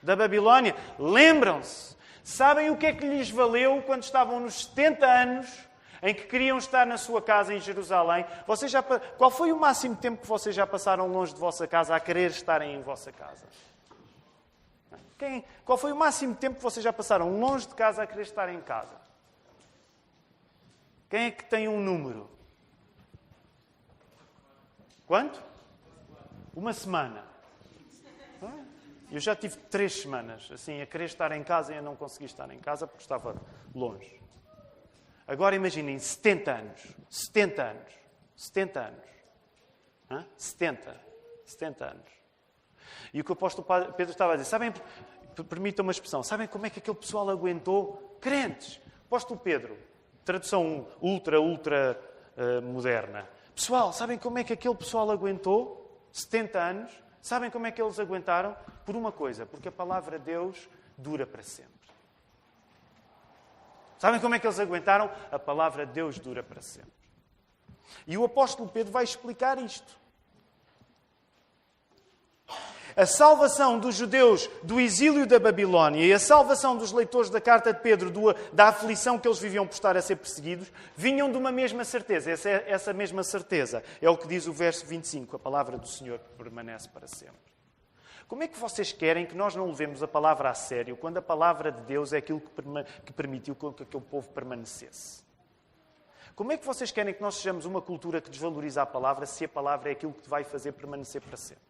da Babilónia? Lembram-se? Sabem o que é que lhes valeu quando estavam nos 70 anos em que queriam estar na sua casa em Jerusalém. Vocês já, qual foi o máximo tempo que vocês já passaram longe de vossa casa a querer estarem em vossa casa? Quem, qual foi o máximo tempo que vocês já passaram longe de casa a querer estar em casa? Quem é que tem um número? Quanto? Uma semana. Eu já tive três semanas assim a querer estar em casa e a não conseguir estar em casa porque estava longe. Agora imaginem 70 anos. 70 anos. 70 anos. Hã? 70. 70 anos. E o que o apóstolo Pedro estava a dizer, sabem, permitam uma expressão, sabem como é que aquele pessoal aguentou? Crentes. Apóstolo Pedro, tradução ultra, ultra uh, moderna. Pessoal, sabem como é que aquele pessoal aguentou? 70 anos. Sabem como é que eles aguentaram? Por uma coisa, porque a palavra de Deus dura para sempre. Sabem como é que eles aguentaram? A palavra de Deus dura para sempre. E o apóstolo Pedro vai explicar isto. A salvação dos judeus do exílio da Babilónia e a salvação dos leitores da carta de Pedro do, da aflição que eles viviam por estar a ser perseguidos vinham de uma mesma certeza. Essa, essa mesma certeza é o que diz o verso 25: a palavra do Senhor permanece para sempre. Como é que vocês querem que nós não levemos a palavra a sério quando a palavra de Deus é aquilo que permitiu que aquele povo permanecesse? Como é que vocês querem que nós sejamos uma cultura que desvaloriza a palavra se a palavra é aquilo que vai fazer permanecer para sempre?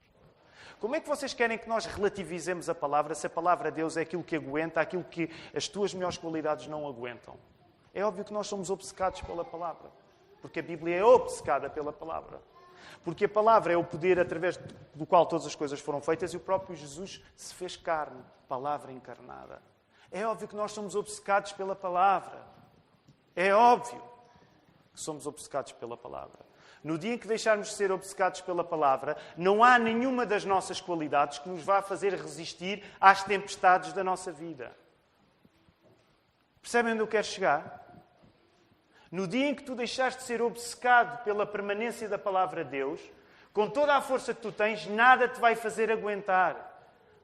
Como é que vocês querem que nós relativizemos a palavra se a palavra de Deus é aquilo que aguenta, aquilo que as tuas melhores qualidades não aguentam? É óbvio que nós somos obcecados pela palavra, porque a Bíblia é obcecada pela palavra. Porque a palavra é o poder através do qual todas as coisas foram feitas e o próprio Jesus se fez carne, palavra encarnada. É óbvio que nós somos obcecados pela palavra. É óbvio que somos obcecados pela palavra. No dia em que deixarmos de ser obcecados pela palavra, não há nenhuma das nossas qualidades que nos vá fazer resistir às tempestades da nossa vida. Percebem onde eu quero chegar? No dia em que tu deixaste de ser obcecado pela permanência da palavra de Deus, com toda a força que tu tens, nada te vai fazer aguentar.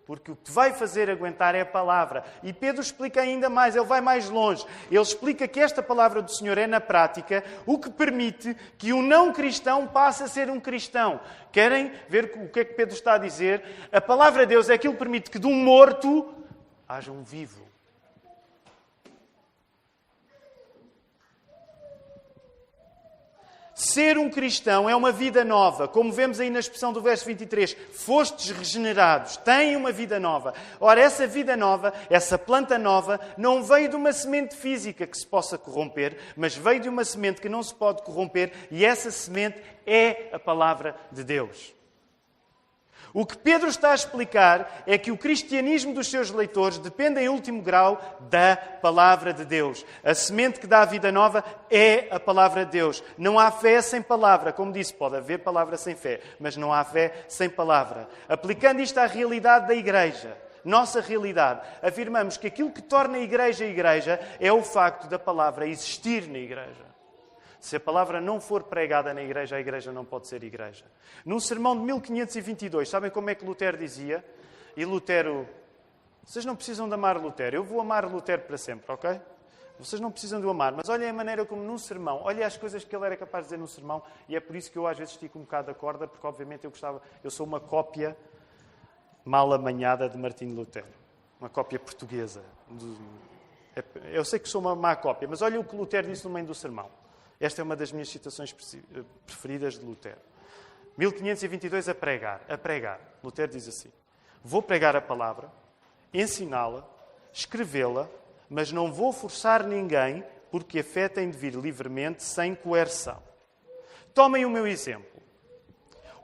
Porque o que te vai fazer aguentar é a palavra. E Pedro explica ainda mais, ele vai mais longe. Ele explica que esta palavra do Senhor é, na prática, o que permite que um não cristão passe a ser um cristão. Querem ver o que é que Pedro está a dizer? A palavra de Deus é aquilo que permite que de um morto haja um vivo. Ser um cristão é uma vida nova, como vemos aí na expressão do verso 23. Fostes regenerados, têm uma vida nova. Ora, essa vida nova, essa planta nova, não veio de uma semente física que se possa corromper, mas veio de uma semente que não se pode corromper, e essa semente é a palavra de Deus. O que Pedro está a explicar é que o cristianismo dos seus leitores depende, em último grau, da palavra de Deus. A semente que dá a vida nova é a palavra de Deus. Não há fé sem palavra. Como disse, pode haver palavra sem fé, mas não há fé sem palavra. Aplicando isto à realidade da igreja, nossa realidade, afirmamos que aquilo que torna a igreja a igreja é o facto da palavra existir na igreja. Se a palavra não for pregada na igreja, a igreja não pode ser igreja. Num sermão de 1522, sabem como é que Lutero dizia? E Lutero, vocês não precisam de amar Lutero, eu vou amar Lutero para sempre, ok? Vocês não precisam de o amar, mas olhem a maneira como num sermão, olhem as coisas que ele era capaz de dizer num sermão, e é por isso que eu às vezes estico um bocado a corda, porque obviamente eu gostava, eu sou uma cópia mal amanhada de Martinho Lutero, uma cópia portuguesa. Eu sei que sou uma má cópia, mas olhem o que Lutero disse no meio do sermão. Esta é uma das minhas citações eh, preferidas de Lutero. 1522 a pregar, a pregar. Lutero diz assim: Vou pregar a palavra, ensiná-la, escrevê-la, mas não vou forçar ninguém, porque a fé tem de vir livremente, sem coerção. Tomem o meu exemplo.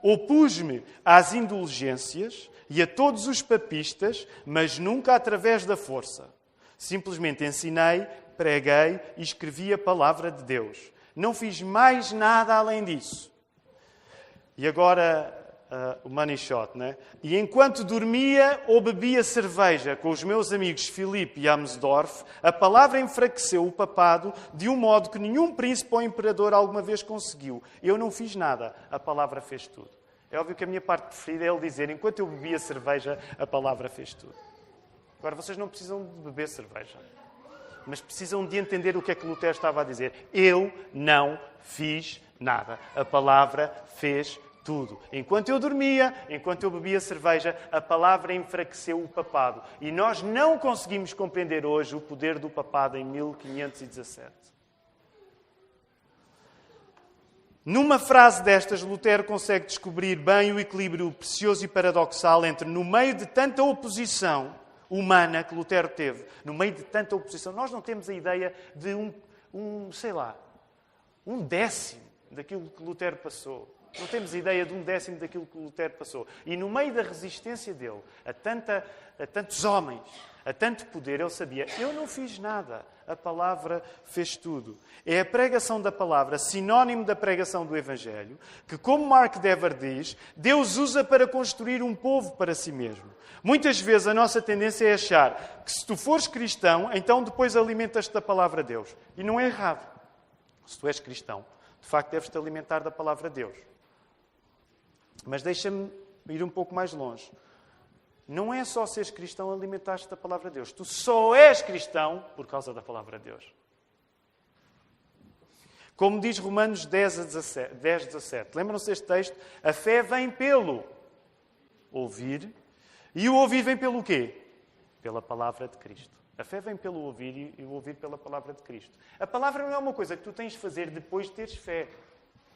Opus-me às indulgências e a todos os papistas, mas nunca através da força. Simplesmente ensinei, preguei e escrevi a palavra de Deus não fiz mais nada além disso. E agora uh, o money shot, né? E enquanto dormia ou bebia cerveja com os meus amigos Filipe e Amsdorf, a palavra enfraqueceu o papado de um modo que nenhum príncipe ou imperador alguma vez conseguiu. Eu não fiz nada, a palavra fez tudo. É óbvio que a minha parte preferida é ele dizer: enquanto eu bebia cerveja, a palavra fez tudo. Agora, vocês não precisam de beber cerveja mas precisam de entender o que é que Lutero estava a dizer. Eu não fiz nada. A palavra fez tudo. Enquanto eu dormia, enquanto eu bebia cerveja, a palavra enfraqueceu o papado. E nós não conseguimos compreender hoje o poder do papado em 1517. Numa frase destas, Lutero consegue descobrir bem o equilíbrio precioso e paradoxal entre, no meio de tanta oposição, humana que Lutero teve, no meio de tanta oposição. Nós não temos a ideia de um, um sei lá, um décimo daquilo que Lutero passou. Não temos ideia de um décimo daquilo que Lutero passou. E no meio da resistência dele a, tanta, a tantos homens, a tanto poder, ele sabia: eu não fiz nada, a palavra fez tudo. É a pregação da palavra, sinónimo da pregação do Evangelho, que, como Mark Dever diz, Deus usa para construir um povo para si mesmo. Muitas vezes a nossa tendência é achar que se tu fores cristão, então depois alimentas-te da palavra de Deus. E não é errado. Se tu és cristão, de facto deves-te alimentar da palavra de Deus. Mas deixa-me ir um pouco mais longe. Não é só seres cristão alimentar-te da palavra de Deus. Tu só és cristão por causa da palavra de Deus. Como diz Romanos 10, a 17, 10, 17. Lembram-se deste texto? A fé vem pelo ouvir e o ouvir vem pelo quê? Pela palavra de Cristo. A fé vem pelo ouvir e o ouvir pela palavra de Cristo. A palavra não é uma coisa que tu tens de fazer depois de teres fé.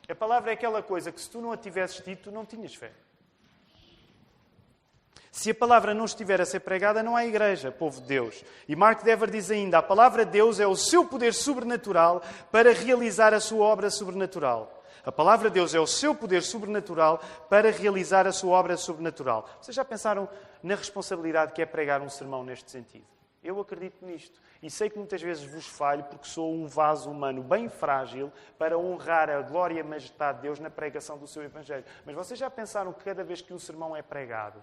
A palavra é aquela coisa que se tu não a tivesses tido, tu não tinhas fé. Se a palavra não estiver a ser pregada, não há igreja, povo de Deus. E Mark Dever diz ainda: a palavra de Deus é o seu poder sobrenatural para realizar a sua obra sobrenatural. A palavra de Deus é o seu poder sobrenatural para realizar a sua obra sobrenatural. Vocês já pensaram na responsabilidade que é pregar um sermão neste sentido? Eu acredito nisto. E sei que muitas vezes vos falho porque sou um vaso humano bem frágil para honrar a glória e a majestade de Deus na pregação do seu Evangelho. Mas vocês já pensaram que cada vez que um sermão é pregado,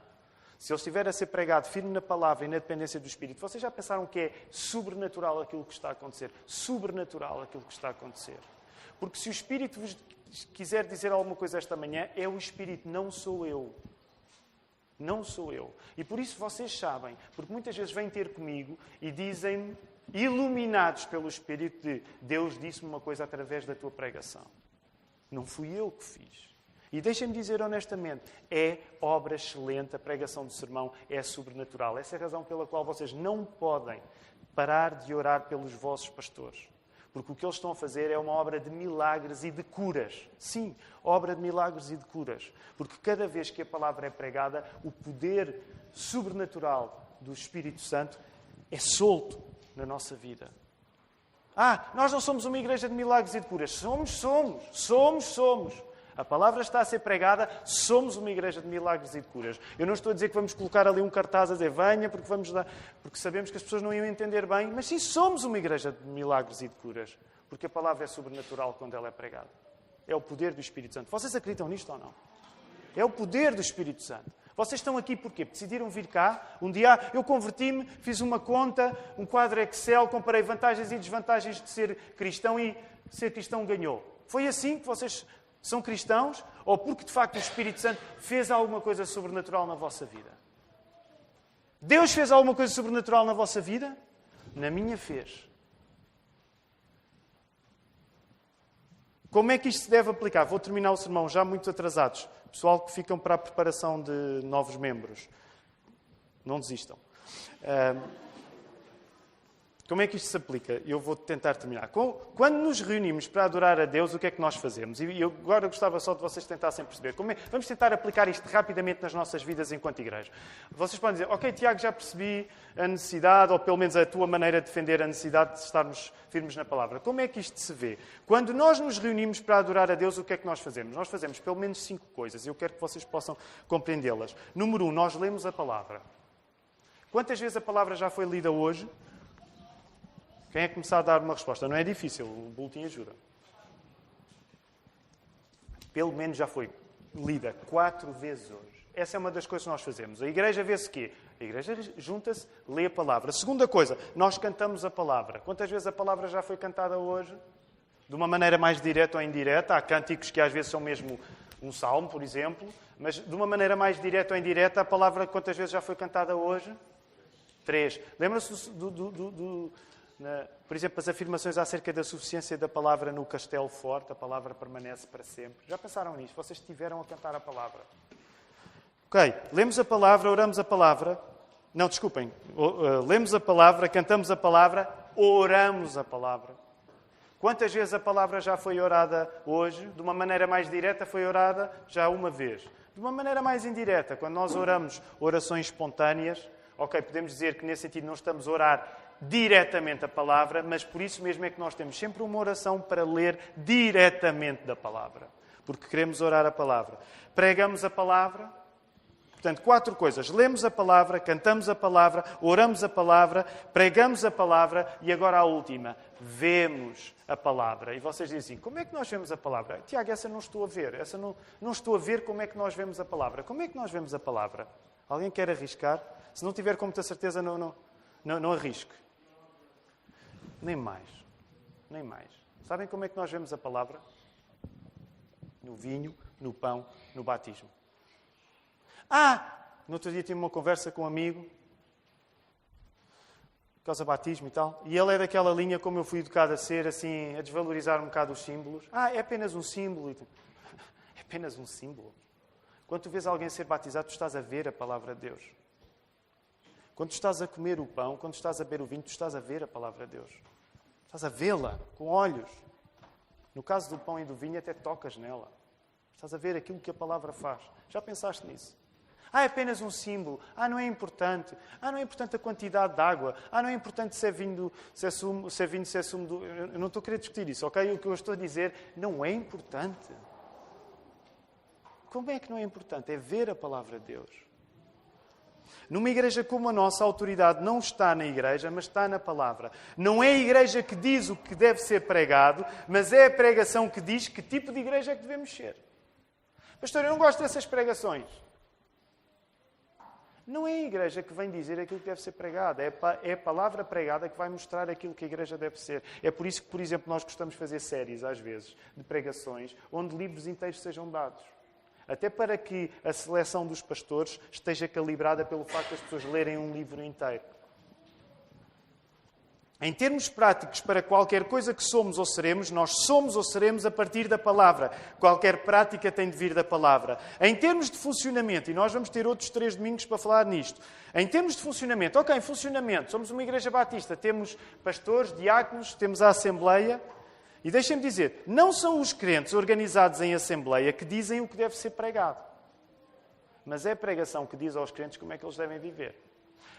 se ele estiver a ser pregado firme na palavra e na dependência do Espírito, vocês já pensaram que é sobrenatural aquilo que está a acontecer? Sobrenatural aquilo que está a acontecer. Porque se o Espírito vos quiser dizer alguma coisa esta manhã, é o Espírito, não sou eu. Não sou eu. E por isso vocês sabem, porque muitas vezes vêm ter comigo e dizem-me, iluminados pelo Espírito, de Deus disse-me uma coisa através da tua pregação. Não fui eu que fiz. E deixem-me dizer honestamente, é obra excelente, a pregação do sermão é sobrenatural. Essa é a razão pela qual vocês não podem parar de orar pelos vossos pastores. Porque o que eles estão a fazer é uma obra de milagres e de curas. Sim, obra de milagres e de curas. Porque cada vez que a palavra é pregada, o poder sobrenatural do Espírito Santo é solto na nossa vida. Ah, nós não somos uma igreja de milagres e de curas. Somos, somos, somos, somos. A palavra está a ser pregada, somos uma igreja de milagres e de curas. Eu não estou a dizer que vamos colocar ali um cartaz a dizer venha, porque, vamos dar, porque sabemos que as pessoas não iam entender bem, mas sim, somos uma igreja de milagres e de curas. Porque a palavra é sobrenatural quando ela é pregada. É o poder do Espírito Santo. Vocês acreditam nisto ou não? É o poder do Espírito Santo. Vocês estão aqui porquê? Decidiram vir cá. Um dia eu converti-me, fiz uma conta, um quadro Excel, comparei vantagens e desvantagens de ser cristão e ser cristão ganhou. Foi assim que vocês são cristãos ou porque de facto o Espírito Santo fez alguma coisa sobrenatural na vossa vida? Deus fez alguma coisa sobrenatural na vossa vida? Na minha fez. Como é que isto se deve aplicar? Vou terminar o sermão já muito atrasados. Pessoal que ficam para a preparação de novos membros. Não desistam. Como é que isto se aplica? Eu vou tentar terminar. Quando nos reunimos para adorar a Deus, o que é que nós fazemos? E eu agora gostava só de vocês tentassem perceber. É... Vamos tentar aplicar isto rapidamente nas nossas vidas enquanto igreja. Vocês podem dizer, ok, Tiago, já percebi a necessidade, ou pelo menos a tua maneira de defender a necessidade de estarmos firmes na palavra. Como é que isto se vê? Quando nós nos reunimos para adorar a Deus, o que é que nós fazemos? Nós fazemos pelo menos cinco coisas. Eu quero que vocês possam compreendê-las. Número um, nós lemos a palavra. Quantas vezes a palavra já foi lida hoje? Quem é que começar a dar uma resposta? Não é difícil, o boletim ajuda. Pelo menos já foi lida quatro vezes hoje. Essa é uma das coisas que nós fazemos. A igreja vê-se quê? A igreja junta-se, lê a palavra. Segunda coisa, nós cantamos a palavra. Quantas vezes a palavra já foi cantada hoje? De uma maneira mais direta ou indireta. Há cânticos que às vezes são mesmo um salmo, por exemplo. Mas de uma maneira mais direta ou indireta, a palavra quantas vezes já foi cantada hoje? Três. Lembra-se do, do, do, na, por exemplo, as afirmações acerca da suficiência da palavra no castelo forte, a palavra permanece para sempre. Já pensaram nisso? Vocês estiveram a cantar a palavra. Ok, lemos a palavra, oramos a palavra. Não, desculpem. Uh, lemos a palavra, cantamos a palavra, oramos a palavra. Quantas vezes a palavra já foi orada hoje? De uma maneira mais direta, foi orada já uma vez. De uma maneira mais indireta, quando nós oramos orações espontâneas, ok, podemos dizer que nesse sentido não estamos a orar diretamente a palavra, mas por isso mesmo é que nós temos sempre uma oração para ler diretamente da palavra, porque queremos orar a palavra. Pregamos a palavra, portanto, quatro coisas: lemos a palavra, cantamos a palavra, oramos a palavra, pregamos a palavra e agora a última, vemos a palavra. E vocês dizem como é que nós vemos a palavra? Tiago, essa não estou a ver, essa não, não estou a ver como é que nós vemos a palavra. Como é que nós vemos a palavra? Alguém quer arriscar? Se não tiver com muita certeza, não, não, não, não arrisque. Nem mais. Nem mais. Sabem como é que nós vemos a palavra? No vinho, no pão, no batismo. Ah! No outro dia tive uma conversa com um amigo, por causa do batismo e tal, e ele é daquela linha como eu fui educado a ser, assim, a desvalorizar um bocado os símbolos. Ah, é apenas um símbolo. É apenas um símbolo. Quando tu vês alguém ser batizado, tu estás a ver a palavra de Deus. Quando estás a comer o pão, quando estás a beber o vinho, tu estás a ver a palavra de Deus. Estás a vê-la com olhos. No caso do pão e do vinho, até tocas nela. Estás a ver aquilo que a palavra faz. Já pensaste nisso? Ah, é apenas um símbolo. Ah, não é importante. Ah, não é importante a quantidade de água. Ah, não é importante se é vinho, se é sumo, se é vinho, se é sumo do... Eu não estou a querer discutir isso, ok? O que eu estou a dizer não é importante. Como é que não é importante? É ver a palavra de Deus. Numa igreja como a nossa, a autoridade não está na igreja, mas está na palavra. Não é a igreja que diz o que deve ser pregado, mas é a pregação que diz que tipo de igreja é que devemos ser. Pastor, eu não gosto dessas pregações. Não é a igreja que vem dizer aquilo que deve ser pregado, é a palavra pregada que vai mostrar aquilo que a igreja deve ser. É por isso que, por exemplo, nós gostamos de fazer séries, às vezes, de pregações, onde livros inteiros sejam dados. Até para que a seleção dos pastores esteja calibrada pelo facto de as pessoas lerem um livro inteiro. Em termos práticos, para qualquer coisa que somos ou seremos, nós somos ou seremos a partir da palavra. Qualquer prática tem de vir da palavra. Em termos de funcionamento, e nós vamos ter outros três domingos para falar nisto. Em termos de funcionamento, ok, funcionamento, somos uma igreja batista, temos pastores, diáconos, temos a Assembleia. E deixem-me dizer, não são os crentes organizados em Assembleia que dizem o que deve ser pregado. Mas é a pregação que diz aos crentes como é que eles devem viver.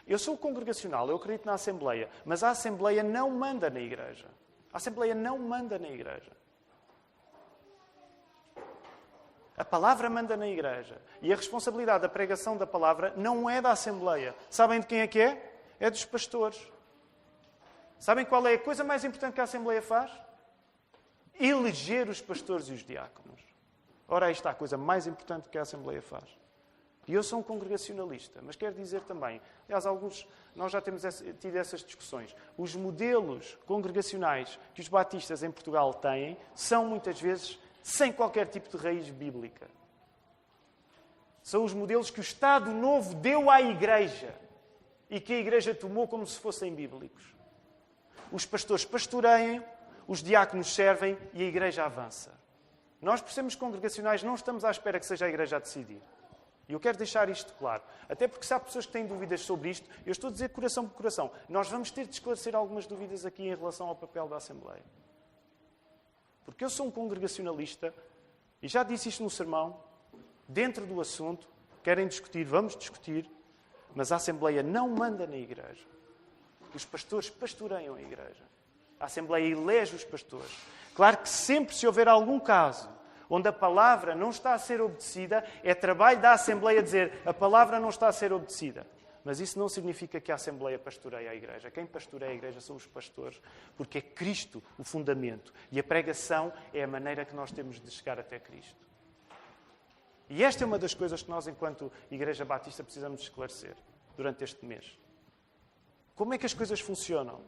Eu sou congregacional, eu acredito na Assembleia, mas a Assembleia não manda na Igreja. A Assembleia não manda na Igreja. A palavra manda na Igreja. E a responsabilidade da pregação da palavra não é da Assembleia. Sabem de quem é que é? É dos pastores. Sabem qual é a coisa mais importante que a Assembleia faz? Eleger os pastores e os diáconos. Ora, aí está a coisa mais importante que a Assembleia faz. E eu sou um congregacionalista, mas quero dizer também, aliás, alguns, nós já temos tido essas discussões. Os modelos congregacionais que os batistas em Portugal têm são muitas vezes sem qualquer tipo de raiz bíblica. São os modelos que o Estado Novo deu à Igreja e que a Igreja tomou como se fossem bíblicos. Os pastores pastoreiam, os diáconos servem e a Igreja avança. Nós, por sermos congregacionais, não estamos à espera que seja a Igreja a decidir. E eu quero deixar isto claro. Até porque se há pessoas que têm dúvidas sobre isto, eu estou a dizer coração por coração. Nós vamos ter de esclarecer algumas dúvidas aqui em relação ao papel da Assembleia. Porque eu sou um congregacionalista e já disse isto no sermão, dentro do assunto, querem discutir, vamos discutir, mas a Assembleia não manda na igreja. Os pastores pastoreiam a igreja. A Assembleia elege os pastores. Claro que sempre se houver algum caso onde a palavra não está a ser obedecida, é trabalho da Assembleia dizer a palavra não está a ser obedecida. Mas isso não significa que a Assembleia pastoreia a Igreja. Quem pastoreia a Igreja são os pastores, porque é Cristo o fundamento. E a pregação é a maneira que nós temos de chegar até Cristo. E esta é uma das coisas que nós, enquanto Igreja Batista, precisamos esclarecer durante este mês. Como é que as coisas funcionam?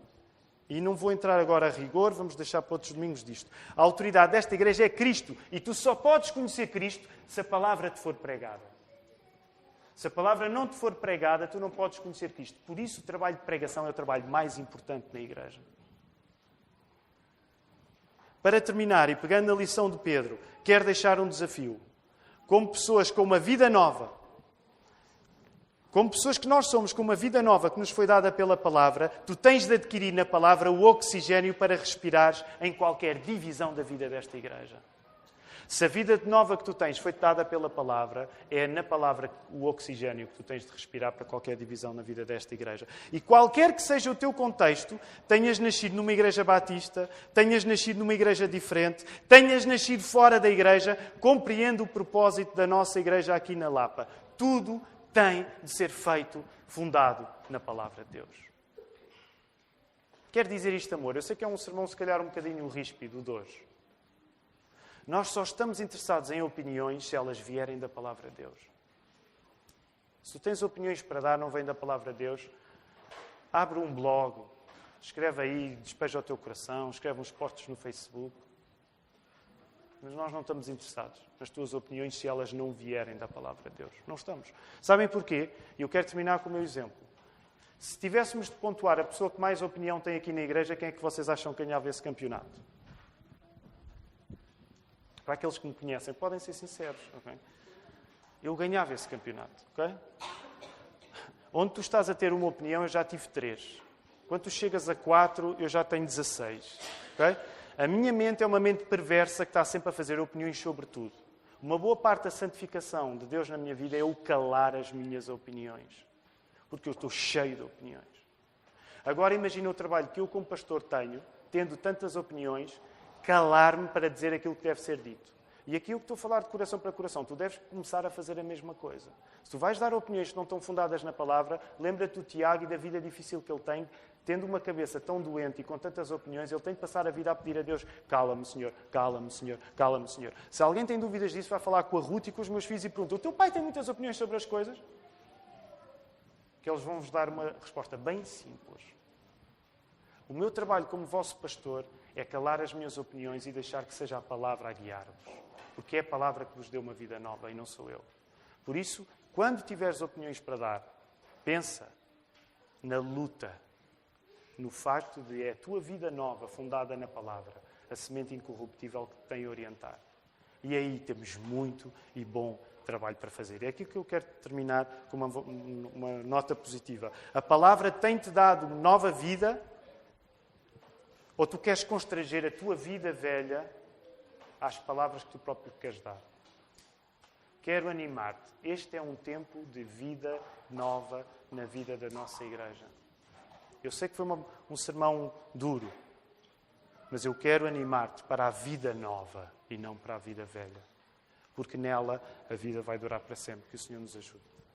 E não vou entrar agora a rigor, vamos deixar para outros domingos disto. A autoridade desta igreja é Cristo. E tu só podes conhecer Cristo se a palavra te for pregada. Se a palavra não te for pregada, tu não podes conhecer Cristo. Por isso, o trabalho de pregação é o trabalho mais importante na igreja. Para terminar, e pegando a lição de Pedro, quero deixar um desafio. Como pessoas com uma vida nova, como pessoas que nós somos, com uma vida nova que nos foi dada pela palavra, tu tens de adquirir na palavra o oxigênio para respirares em qualquer divisão da vida desta igreja. Se a vida nova que tu tens foi dada pela palavra, é na palavra o oxigênio que tu tens de respirar para qualquer divisão na vida desta igreja. E qualquer que seja o teu contexto, tenhas nascido numa igreja batista, tenhas nascido numa igreja diferente, tenhas nascido fora da igreja, compreendo o propósito da nossa igreja aqui na Lapa. Tudo tem de ser feito fundado na palavra de Deus. Quer dizer isto, amor? Eu sei que é um sermão, se calhar, um bocadinho ríspido de hoje. Nós só estamos interessados em opiniões se elas vierem da palavra de Deus. Se tu tens opiniões para dar, não vem da palavra de Deus, abre um blog, escreve aí, despeja o teu coração, escreve uns posts no Facebook mas nós não estamos interessados nas tuas opiniões se elas não vierem da palavra de Deus. Não estamos. Sabem porquê? E eu quero terminar com o meu exemplo. Se tivéssemos de pontuar a pessoa que mais opinião tem aqui na igreja, quem é que vocês acham que ganhava esse campeonato? Para aqueles que me conhecem, podem ser sinceros. Okay? Eu ganhava esse campeonato. Okay? Onde tu estás a ter uma opinião, eu já tive três. Quando tu chegas a quatro, eu já tenho 16. Okay? A minha mente é uma mente perversa que está sempre a fazer opiniões sobre tudo. Uma boa parte da santificação de Deus na minha vida é o calar as minhas opiniões. Porque eu estou cheio de opiniões. Agora imagina o trabalho que eu, como pastor, tenho, tendo tantas opiniões, calar-me para dizer aquilo que deve ser dito. E aqui eu que estou a falar de coração para coração, tu deves começar a fazer a mesma coisa. Se tu vais dar opiniões que não estão fundadas na palavra, lembra-te do Tiago e da vida difícil que ele tem, tendo uma cabeça tão doente e com tantas opiniões, ele tem de passar a vida a pedir a Deus: cala-me, Senhor, cala-me, Senhor, cala-me, Senhor. Se alguém tem dúvidas disso, vai falar com a Ruth e com os meus filhos e pergunta: o teu pai tem muitas opiniões sobre as coisas? Que eles vão vos dar uma resposta bem simples. O meu trabalho como vosso pastor é calar as minhas opiniões e deixar que seja a palavra a guiar-vos porque é a palavra que vos deu uma vida nova e não sou eu. Por isso, quando tiveres opiniões para dar, pensa na luta, no facto de é a tua vida nova, fundada na palavra, a semente incorruptível que te tem a orientar. E aí temos muito e bom trabalho para fazer. É aqui que eu quero terminar com uma, uma nota positiva. A palavra tem-te dado nova vida, ou tu queres constranger a tua vida velha às palavras que tu próprio queres dar? Quero animar-te. Este é um tempo de vida nova na vida da nossa igreja. Eu sei que foi uma, um sermão duro, mas eu quero animar-te para a vida nova e não para a vida velha. Porque nela a vida vai durar para sempre. Que o Senhor nos ajude.